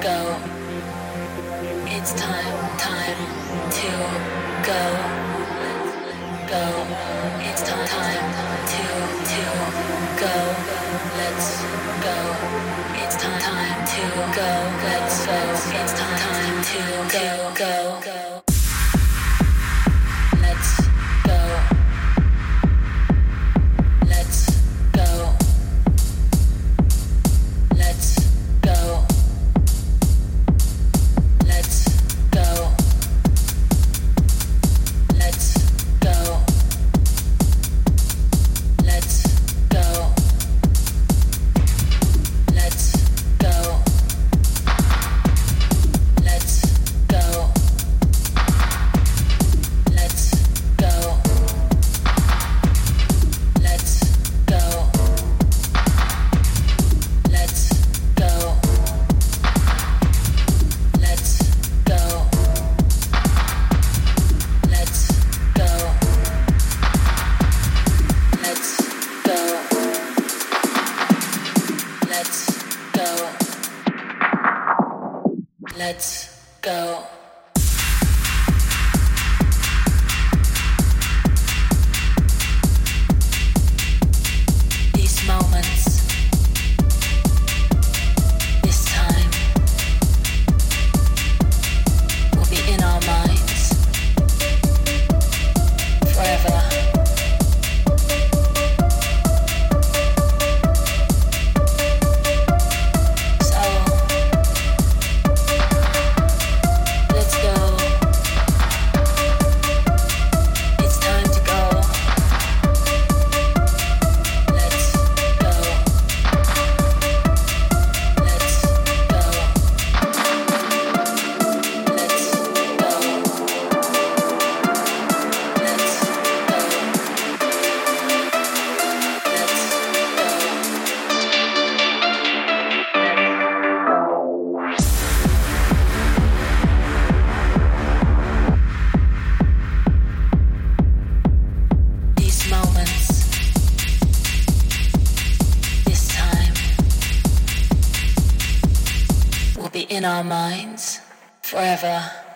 go. It's time, time to go. Go. It's time, time to to go. Let's go. It's time, time to go. Let's go. It's time, time to go, go, go. be in our minds forever.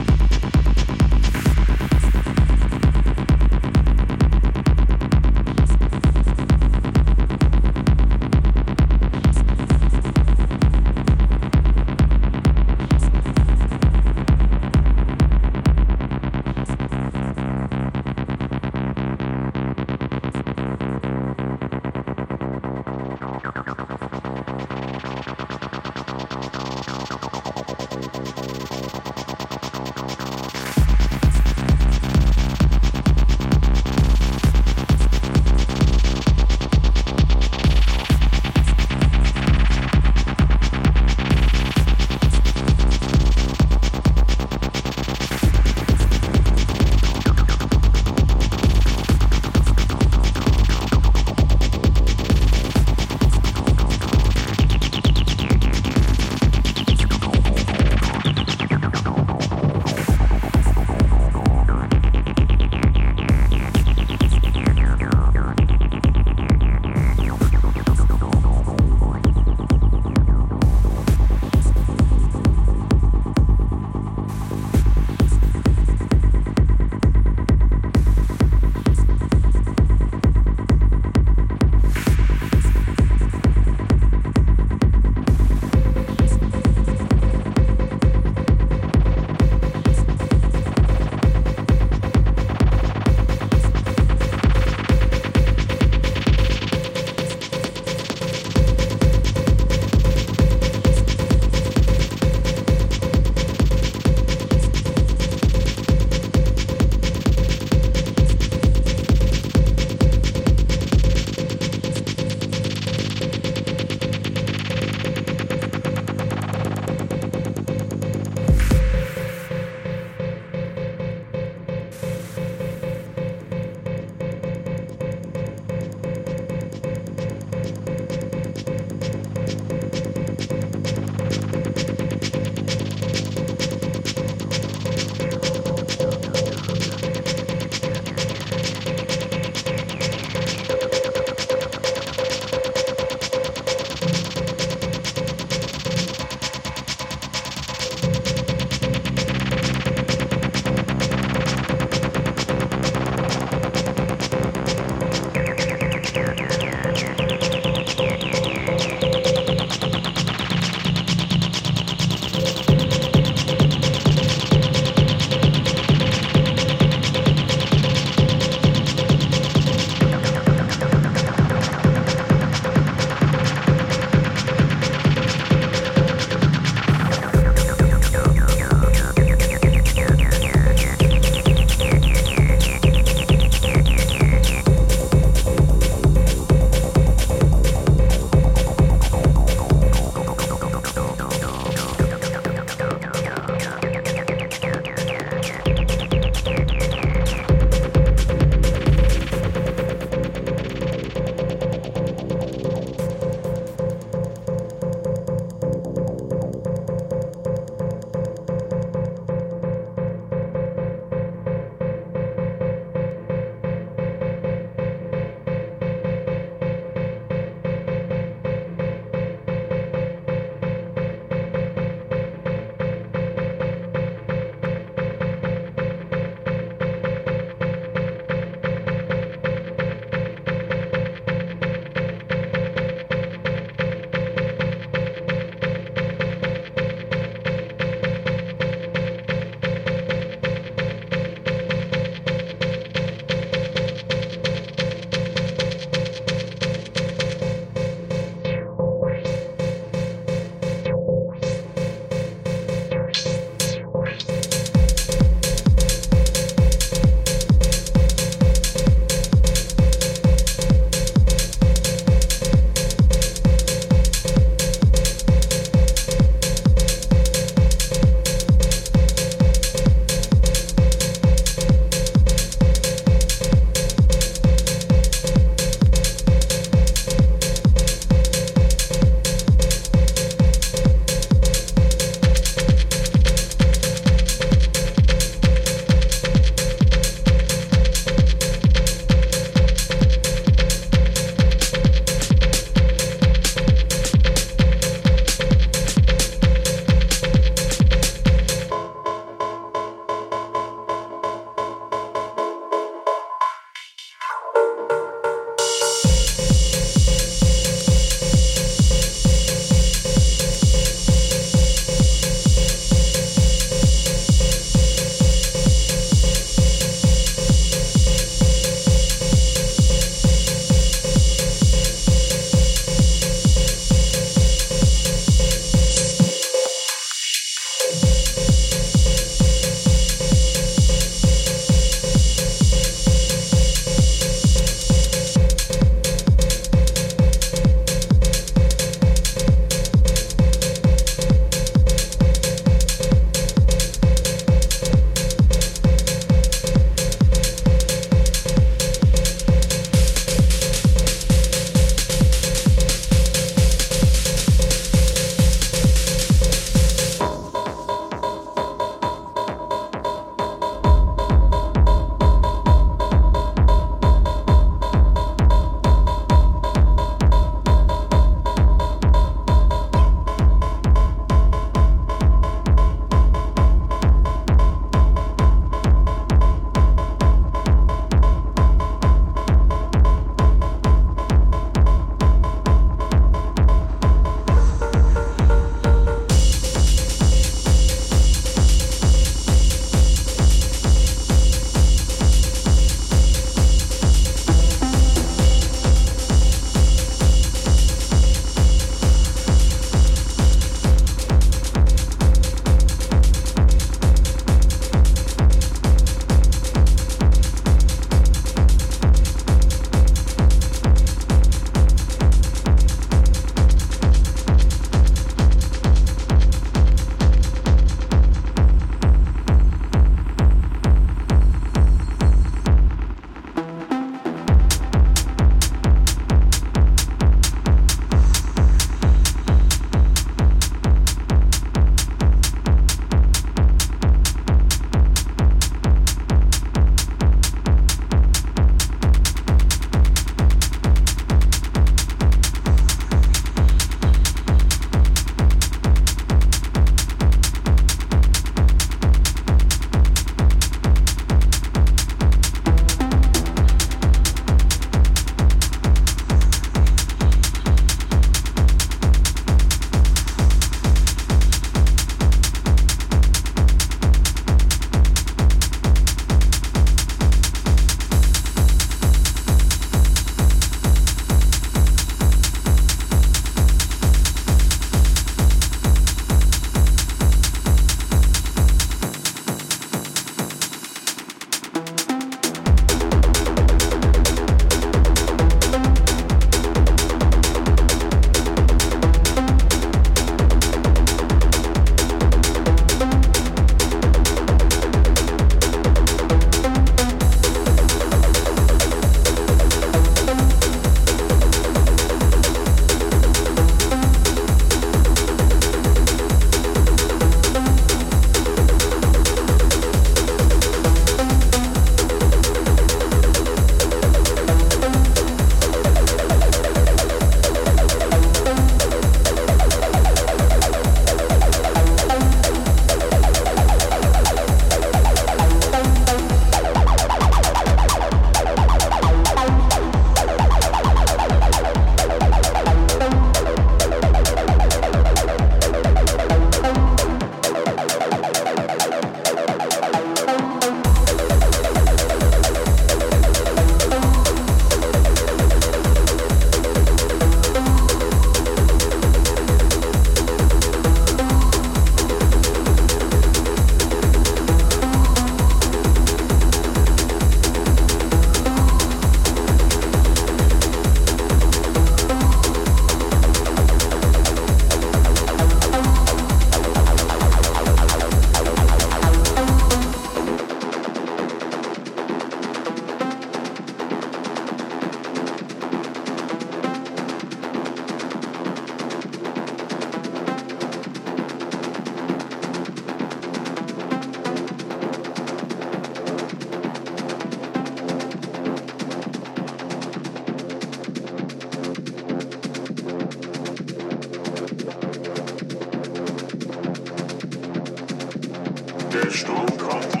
Rock.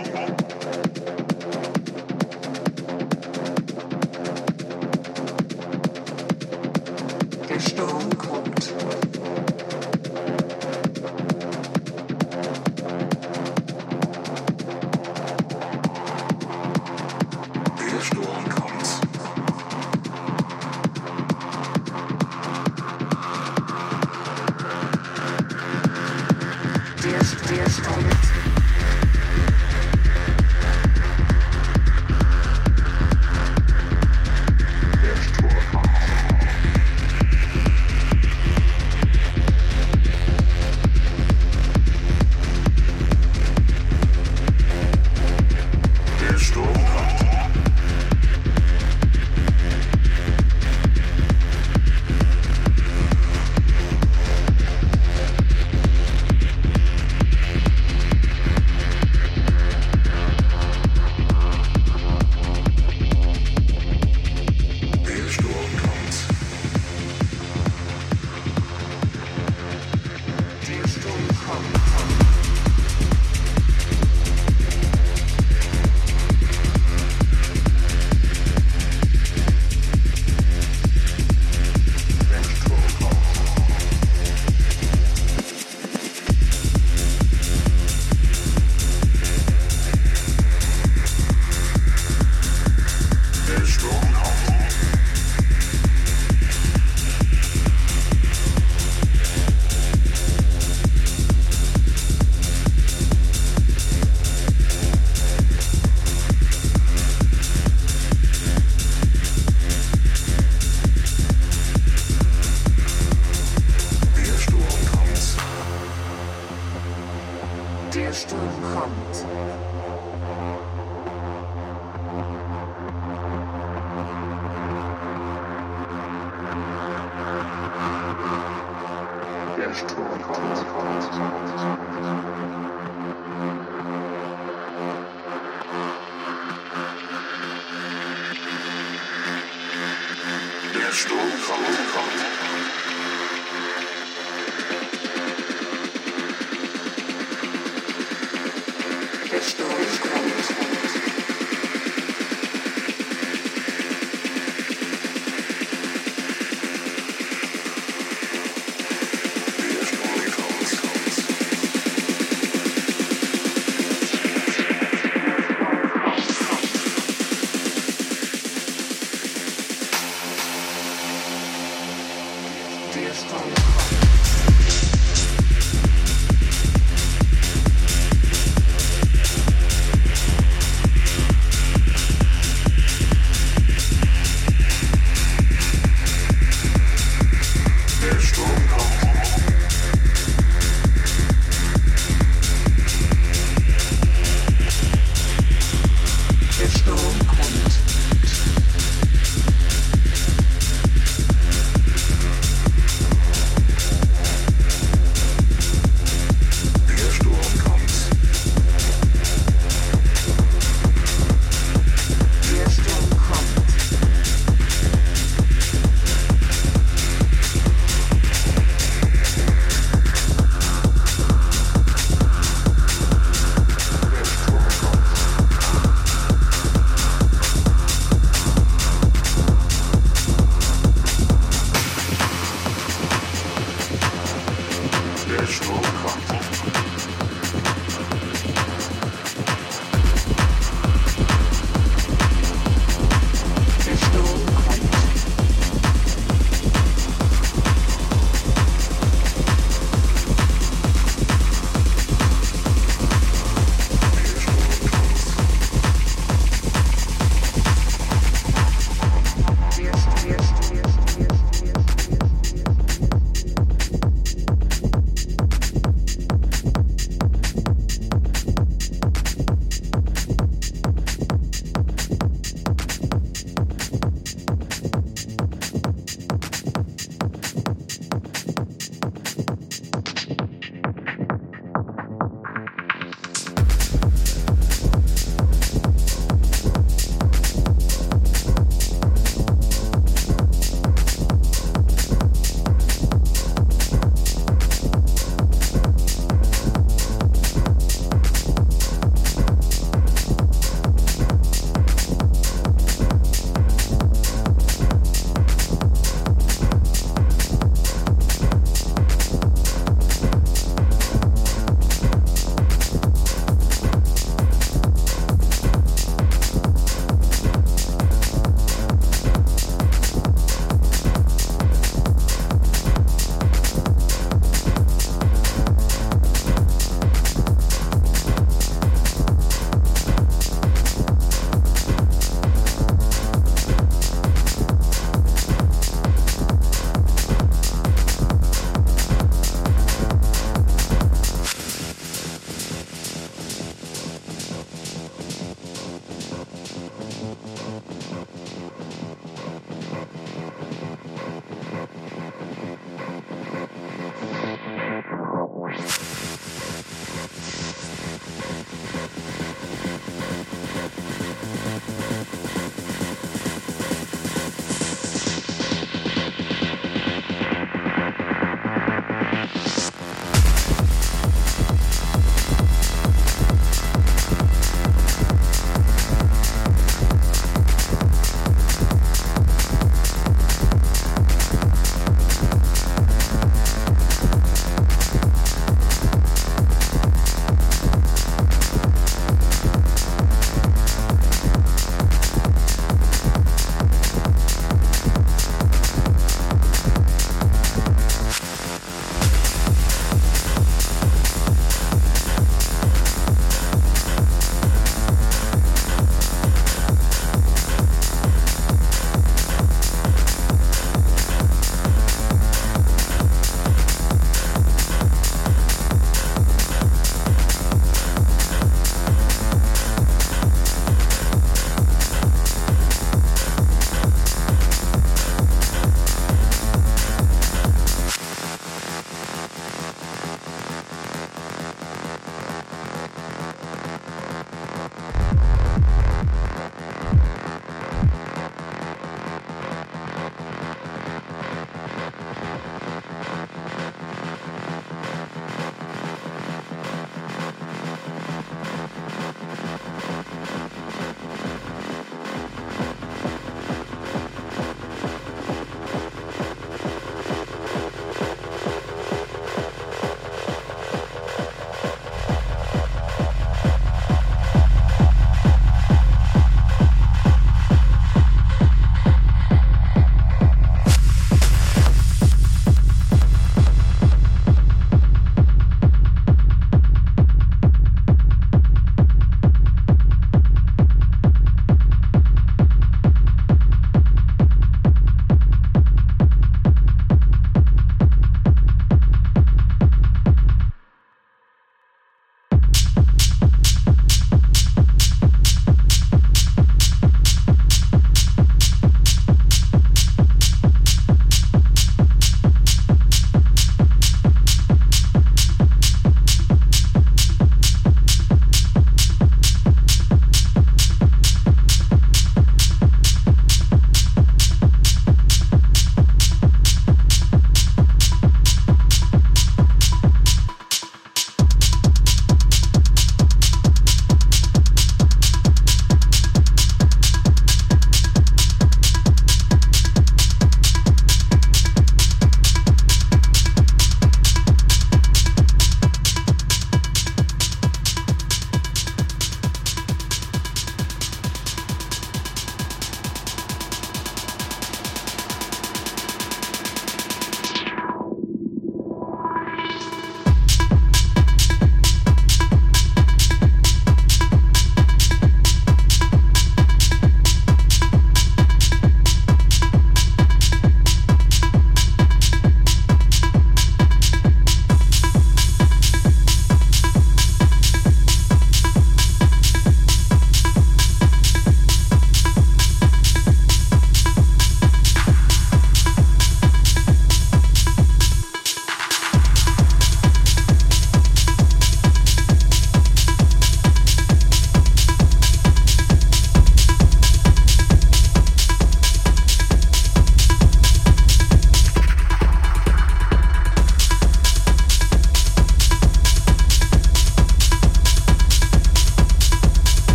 story.